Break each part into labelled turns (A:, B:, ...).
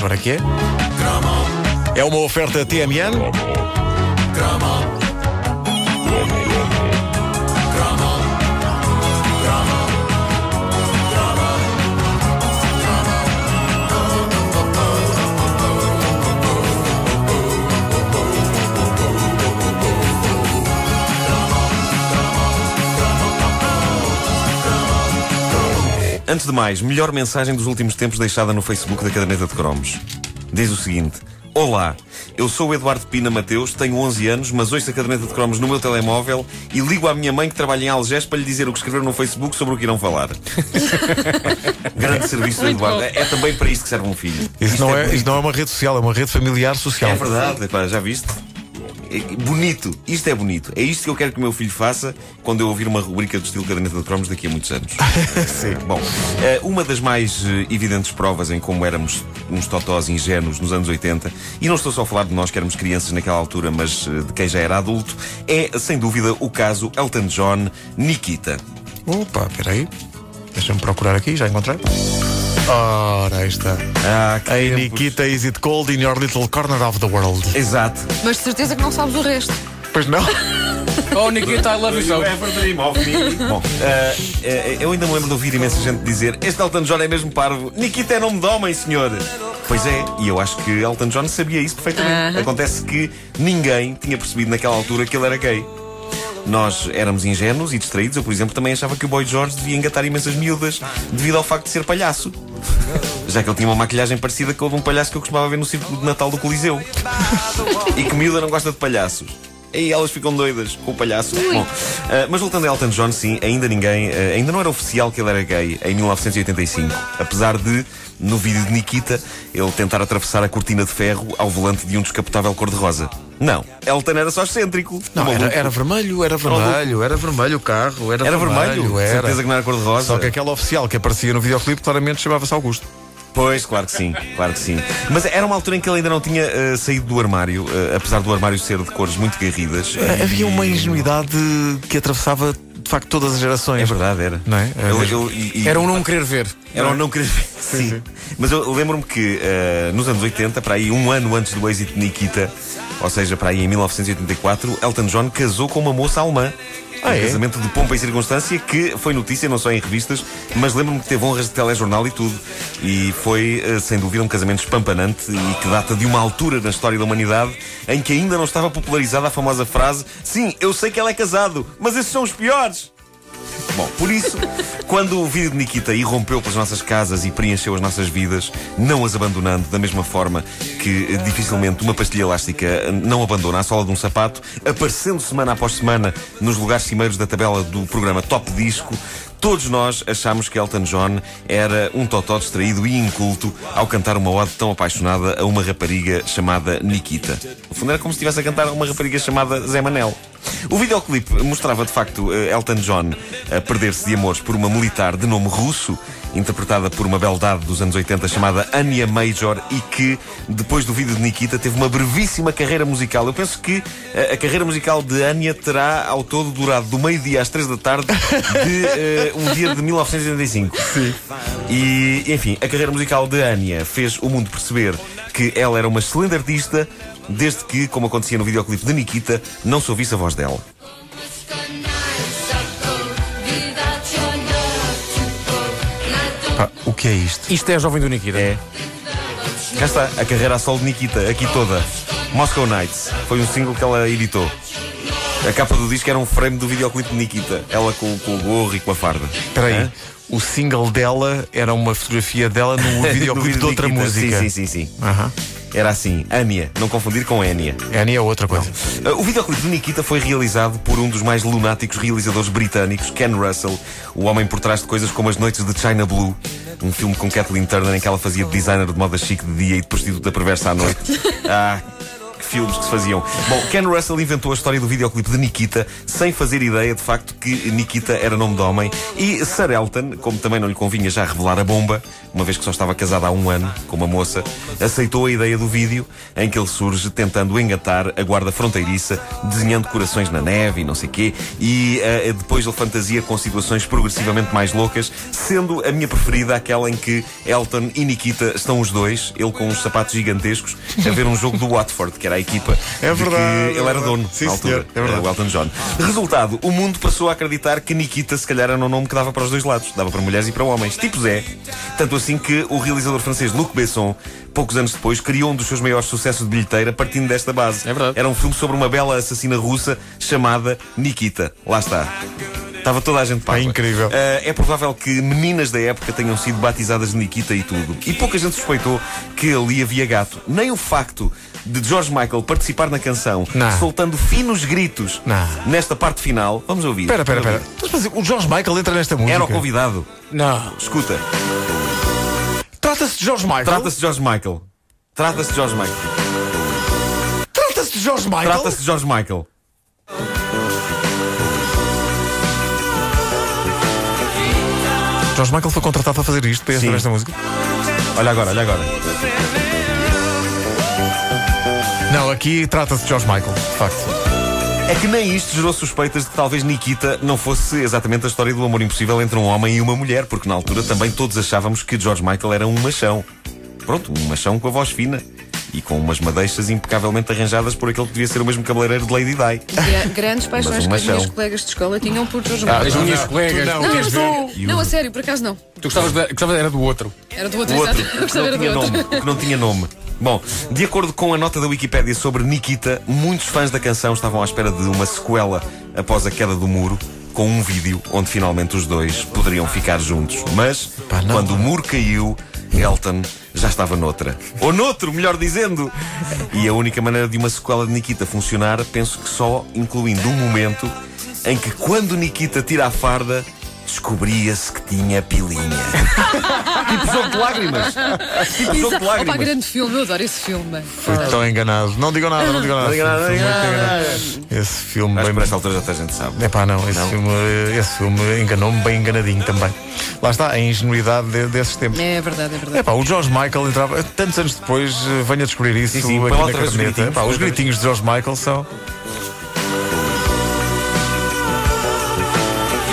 A: Para quê? É uma oferta TMN?
B: Antes de mais, melhor mensagem dos últimos tempos deixada no Facebook da Caderneta de Cromos. Diz o seguinte: Olá, eu sou o Eduardo Pina Mateus, tenho 11 anos, mas ouço a Caderneta de Cromos no meu telemóvel e ligo à minha mãe que trabalha em Algés para lhe dizer o que escreveram no Facebook sobre o que irão falar. Grande serviço do Eduardo. É, é também para isto que serve um filho.
A: Isso
B: Isto
A: não, é,
B: bonito.
A: isso não é uma rede social, é uma rede familiar social.
B: É verdade, já viste? É bonito, isto é bonito. É isto que eu quero que o meu filho faça quando eu ouvir uma rubrica do estilo Caderneta de Cromos daqui a muitos anos.
A: Sim.
B: Bom, eh, uma das mais eh, evidentes provas em como éramos uns totós ingênuos nos anos 80, e não estou só a falar de nós que éramos crianças naquela altura, mas eh, de quem já era adulto, é, sem dúvida, o caso Elton John Nikita.
A: Opa, peraí. Deixa-me procurar aqui, já encontrei. Ora, aí está.
B: Ah, que
A: Hey
B: tempos.
A: Nikita, is it cold in your little corner of the world?
B: Exato.
C: Mas de certeza que não sabes o resto.
A: Pois não?
D: Oh, Nikita, I love you so.
B: Bom, eh, eh, eu ainda me lembro de ouvir imensa gente dizer Este Elton John é mesmo parvo Nikita é nome de homem, senhor Pois é, e eu acho que Elton John sabia isso perfeitamente
C: Aham.
B: Acontece que ninguém tinha percebido naquela altura que ele era gay nós éramos ingênuos e distraídos. Eu, por exemplo, também achava que o Boy George devia engatar imensas miúdas devido ao facto de ser palhaço. Já que ele tinha uma maquilhagem parecida com a de um palhaço que eu costumava ver no círculo de Natal do Coliseu. e que miúda não gosta de palhaços. E elas ficam doidas com o palhaço. Bom, ah, mas voltando a Elton John, sim, ainda ninguém, ah, ainda não era oficial que ele era gay em 1985. Apesar de, no vídeo de Nikita, ele tentar atravessar a cortina de ferro ao volante de um descapotável cor-de-rosa. Não, Elton era só excêntrico.
A: Não, era, era vermelho, era vermelho, era vermelho o carro, era,
B: Era vermelho?
A: era.
B: Certeza que não era cor-de-rosa?
A: Só que aquela oficial que aparecia no videoclipe claramente chamava-se Augusto.
B: Pois, claro que sim, claro que sim. Mas era uma altura em que ele ainda não tinha ah, saído do armário, ah, apesar do armário ser de cores muito garridas.
A: Eh, Havia uma ingenuidade que atravessava de facto todas as gerações.
B: É verdade, era.
A: Não é? Era
B: Eu- eu- e- e-
D: Era um não querer ver.
B: Era um não querer ver. Sim. Mas eu lembro-me que eh, nos anos 80, para aí um ano antes do êxito de Nikita, ou seja, para aí em 1984, Elton John casou com uma moça alemã.
A: Ah,
B: um
A: é?
B: casamento de pompa e circunstância que foi notícia não só em revistas, mas lembro-me que teve honras de telejornal e tudo. E foi, eh, sem dúvida, um casamento espampanante e que data de uma altura na história da humanidade em que ainda não estava popularizada a famosa frase: Sim, eu sei que ela é casado, mas esses são os piores. Bom, por isso, quando o vídeo de Nikita irrompeu pelas nossas casas e preencheu as nossas vidas, não as abandonando da mesma forma que eh, dificilmente uma pastilha elástica eh, não abandona a sola de um sapato, aparecendo semana após semana nos lugares cimeiros da tabela do programa Top Disco, todos nós achamos que Elton John era um totó distraído e inculto ao cantar uma ode tão apaixonada a uma rapariga chamada Nikita. No fundo era como se estivesse a cantar a uma rapariga chamada Zé Manel. O videoclipe mostrava de facto eh, Elton John a perder-se de amores por uma militar de nome russo, interpretada por uma beldade dos anos 80 chamada Anya Major e que, depois do vídeo de Nikita, teve uma brevíssima carreira musical. Eu penso que eh, a carreira musical de Anya terá ao todo durado do meio-dia às três da tarde de eh, um dia de 1985. Sim. E, enfim, a carreira musical de Anya fez o mundo perceber que ela era uma excelente artista, desde que, como acontecia no videoclipe de Nikita, não se ouvisse a voz dela.
A: Pá, o que é isto?
D: Isto é a jovem do Nikita.
B: É. Cá está, a carreira a solo de Nikita, aqui toda. Moscow Nights. Foi um single que ela editou. A capa do disco era um frame do videoclipe de Nikita. Ela com, com o gorro e com a farda.
A: Espera aí.
B: Hã?
A: O single dela era uma fotografia dela no videoclipe
B: vídeo
A: de outra
B: Nikita.
A: música.
B: Sim, sim, sim, sim.
A: Aham.
B: Era assim, Ania, não confundir com Enya.
A: Annie é outra coisa.
B: Uh, O videoclipe de Nikita foi realizado por um dos mais lunáticos realizadores britânicos, Ken Russell, o homem por trás de coisas como As Noites de China Blue, um filme com Kathleen Turner em que ela fazia de designer de moda chique de dia e de prostituta perversa à noite. Ah, filmes que se faziam. Bom, Ken Russell inventou a história do videoclipe de Nikita sem fazer ideia de facto que Nikita era nome de homem. E Sir Elton, como também não lhe convinha já revelar a bomba, uma vez que só estava casado há um ano com uma moça, aceitou a ideia do vídeo em que ele surge tentando engatar a guarda fronteiriça, desenhando corações na neve e não sei quê. E uh, depois ele fantasia com situações progressivamente mais loucas, sendo a minha preferida aquela em que Elton e Nikita estão os dois, ele com uns sapatos gigantescos, a ver um jogo do Watford, que era a equipa
A: É
B: de
A: verdade,
B: que ele era dono
A: Sim,
B: na altura,
A: senhor, é verdade.
B: o Elton John. Resultado, o mundo passou a acreditar que Nikita se calhar era um nome que dava para os dois lados, dava para mulheres e para homens, tipo Zé. Tanto assim que o realizador francês Luc Besson, poucos anos depois, criou um dos seus maiores sucessos de bilheteira partindo desta base.
D: É verdade.
B: Era um filme sobre uma bela assassina russa chamada Nikita. Lá está. Estava toda a gente para.
A: É incrível.
B: é provável que meninas da época tenham sido batizadas de Nikita e tudo. E pouca gente suspeitou que ali havia gato. Nem o facto de George Michael participar na canção,
A: Não.
B: soltando finos gritos
A: Não.
B: nesta parte final. Vamos ouvir.
A: Espera, espera, espera. O George Michael entra nesta música.
B: Era o convidado.
D: Não.
B: Escuta.
A: Trata-se de George Michael.
B: Trata-se de George Michael. Trata-se de George Michael.
A: Trata-se de George Michael.
B: Trata-se de George Michael.
A: George Michael foi contratado para fazer isto, para
B: Sim.
A: nesta música.
B: Olha agora, olha agora.
A: Não, aqui trata-se de George Michael, de facto.
B: É que nem isto gerou suspeitas de que talvez Nikita não fosse exatamente a história do amor impossível entre um homem e uma mulher, porque na altura também todos achávamos que George Michael era um machão. Pronto, um machão com a voz fina e com umas madeixas impecavelmente arranjadas por aquele que devia ser o mesmo cabeleireiro de Lady Di.
C: Gra- Grandes paixões que as minhas colegas de escola tinham por George
D: As
C: Michael.
D: minhas
A: não,
D: colegas.
A: não.
C: Não,
A: queres
C: não, não, a sério, por acaso não.
D: Tu gostavas, de, gostavas era do outro.
C: Era do outro, exato. Gostava era do
B: tinha
C: outro.
B: nome. Que não tinha nome. Bom, de acordo com a nota da Wikipédia sobre Nikita, muitos fãs da canção estavam à espera de uma sequela após a queda do muro, com um vídeo onde finalmente os dois poderiam ficar juntos. Mas,
A: Pá,
B: quando o muro caiu, Elton já estava noutra. Ou noutro, melhor dizendo. E a única maneira de uma sequela de Nikita funcionar, penso que só incluindo um momento em que, quando Nikita tira a farda, descobria-se que tinha pilinha. tipo jogo de lágrimas. Tipo jogo de
C: Exato. Opa,
B: lágrimas.
C: grande filme, eu adoro esse filme.
A: Fui tão enganado. Não digam nada, não digam nada.
B: Não digam nada.
A: Esse filme bem.
B: por esta altura já toda a gente sabe.
A: É pá, não, esse,
B: Não?
A: Filme, esse filme enganou-me bem enganadinho também. Lá está, a ingenuidade de- desses tempos.
C: É verdade, é verdade.
A: É pá, o George Michael entrava. Tantos anos depois, eh, venho a descobrir isso
B: Sim, sim,
A: aqui na
B: vez os
A: caderneta.
B: gritinhos,
A: Epá, os gritinhos de George Michael são.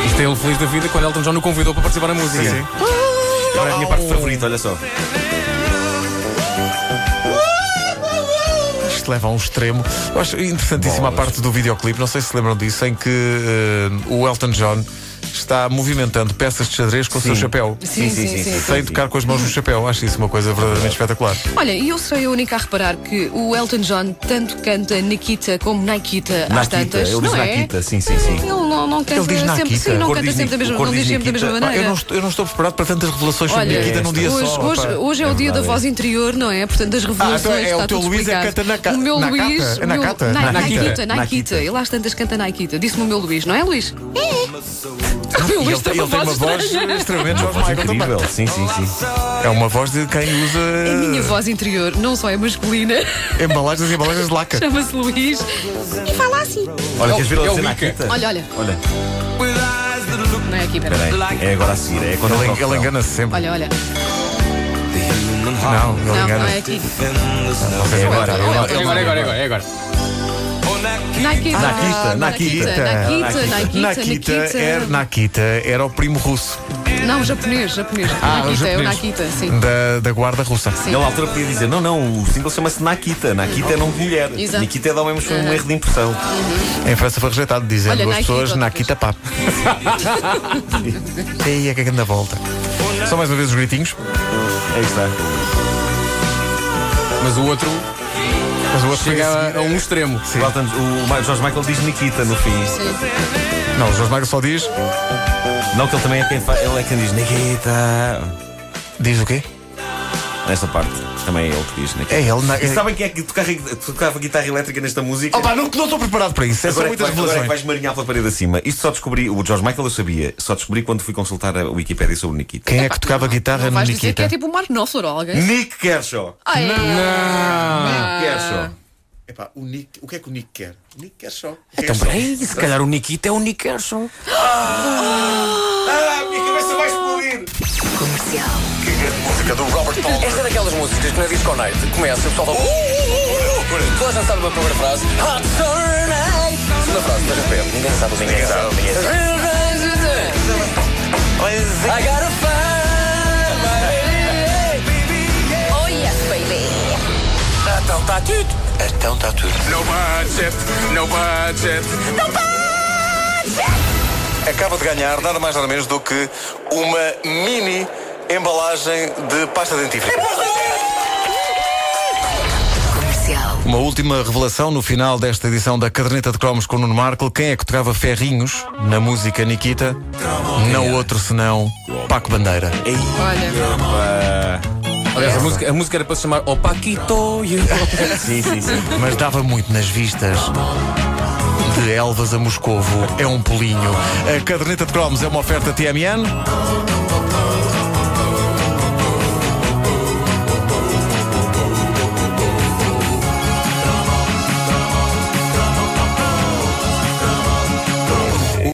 D: Isto é ele feliz da vida quando Elton John o convidou para participar na música.
A: Sim.
B: Agora é a minha parte favorita, olha só.
A: Isto leva a um extremo. Eu acho interessantíssima a parte do videoclipe, não sei se lembram disso, em que eh, o Elton John está movimentando peças de xadrez com o seu
B: Sim.
A: chapéu.
C: Sim, sim, sim. sim.
A: Sem tocar com as mãos no chapéu. Acho isso uma coisa verdadeiramente espetacular.
C: Olha, e eu serei a única a reparar que o Elton John tanto canta Nikita como Nikita às
B: Nakita,
C: tantas.
B: ele diz
C: não é?
B: Nakita, sim, sim, sim.
C: Ele não, não canta
A: Ele diz
C: sempre,
A: Nakita.
C: sim, não
B: O
C: canta
B: diz
C: sempre da mesma,
B: o
C: não
B: diz
C: diz sempre da mesma
B: Nikita.
C: Maneira.
A: eu, não estou, eu não estou preparado para tantas revelações sobre
C: Olha,
A: Nikita num dia
C: hoje,
A: só.
C: hoje, hoje é, o dia da voz interior, não é? Portanto, das revelações.
A: então é o
C: está
A: teu Luís é canta Naka-
C: O meu? Luís.
A: É
C: o? Na-
B: Nakita.
C: Nakita. Ele às tantas canta Nakita. Disse-me o meu Luís, não é, Luís?
A: E ele, ele tem uma voz extremamente George também.
B: incrível, sim, sim, sim.
A: É uma voz de quem usa
C: A minha voz interior não só é masculina,
A: embalagens e embalagens de laca.
C: chama-se Luís e fala assim.
B: Olha, queres ver
D: É
B: dizer
D: Mica.
B: Nakita?
C: Olha, olha.
B: Olha,
C: Não é aqui, peraí.
B: É agora a seguir, é quando
A: Ele, ele engana-se sempre.
C: Olha, olha.
A: Não, ele
C: Não, não é aqui.
B: É agora, é agora.
D: É agora, é agora,
C: Nakita.
B: Nakita,
C: Nakita.
B: Nakita.
C: Nakita, Nakita,
A: Nakita era, Nakita era o primo russo
C: Não, japonês, japonês.
A: Ah, o
C: Nakita, é o
A: japonês.
C: Nakita, sim.
A: da, da guarda russa.
C: Sim.
B: Ele à altura podia dizer: não, não, o single chama-se Nakita. Nakita é nome de mulher.
C: Exato.
B: Nikita é de homem, mas foi um erro de impressão.
A: Em França foi rejeitado, dizendo
C: Olha,
A: as
C: Nakita
A: pessoas Nakita pap. E é que anda volta. Só mais uma vez os gritinhos.
B: Aí está.
D: Mas o outro
A: Mas o outro
D: chega a, a um extremo.
B: O Elton- O George Michael diz Nikita no fim.
A: Não, o Jorge Michael só diz.
B: Não, que ele também é quem faz. Ele é quem diz Nikita.
A: Diz o quê?
B: Nesta parte. Também é ele que diz Nikita.
A: É ele. Na,
B: E sabem quem é que tocava, tocava guitarra elétrica nesta música?
A: Opa, não não estou preparado para isso. É
B: Agora é, que vais, agora é que vais marinhar pela parede acima. Isto só descobri, o George Michael eu sabia, só descobri quando fui consultar a Wikipédia sobre Nikita.
A: Quem é que tocava guitarra
C: Não
A: no
C: vais dizer que
A: Nikita?
C: é tipo o Mark Knopfler ou alguém?
B: Nick Kershaw.
C: Ai,
B: Nick Kershaw.
A: Epá, o, Nick, o que é que o Nick quer? O Nick quer só.
D: Então, peraí, se calhar o Nikita é o Nick Kershaw.
A: Ah, a minha cabeça vai explodir!
E: Música do Robert Palmer.
D: Esta é daquelas músicas que na Disco Night começa e o pessoal fala. Uh, uh, uh, uh. Toda a gente sabe uma primeira frase. Hot Summer Night. Segunda frase, esteja perto. Ninguém sabe. Ninguém sabe. Ninguém sabe. I gotta find my
F: Oh yes, baby.
D: Então está tudo.
E: Então está tudo.
D: No budget, no budget.
E: Acaba de ganhar nada mais nada menos do que uma mini embalagem de pasta dentífrica.
A: Uma última revelação no final desta edição da Caderneta de Cromos com o Nuno Marco. Quem é que tocava ferrinhos na música Nikita? Não outro senão Paco Bandeira.
C: Olha,
D: Aliás, a música, a música era para se chamar O Paquito.
B: Sim, sim, sim.
A: Mas dava muito nas vistas. De Elvas a Moscovo é um pulinho. A Caderneta de Cromos é uma oferta TMN.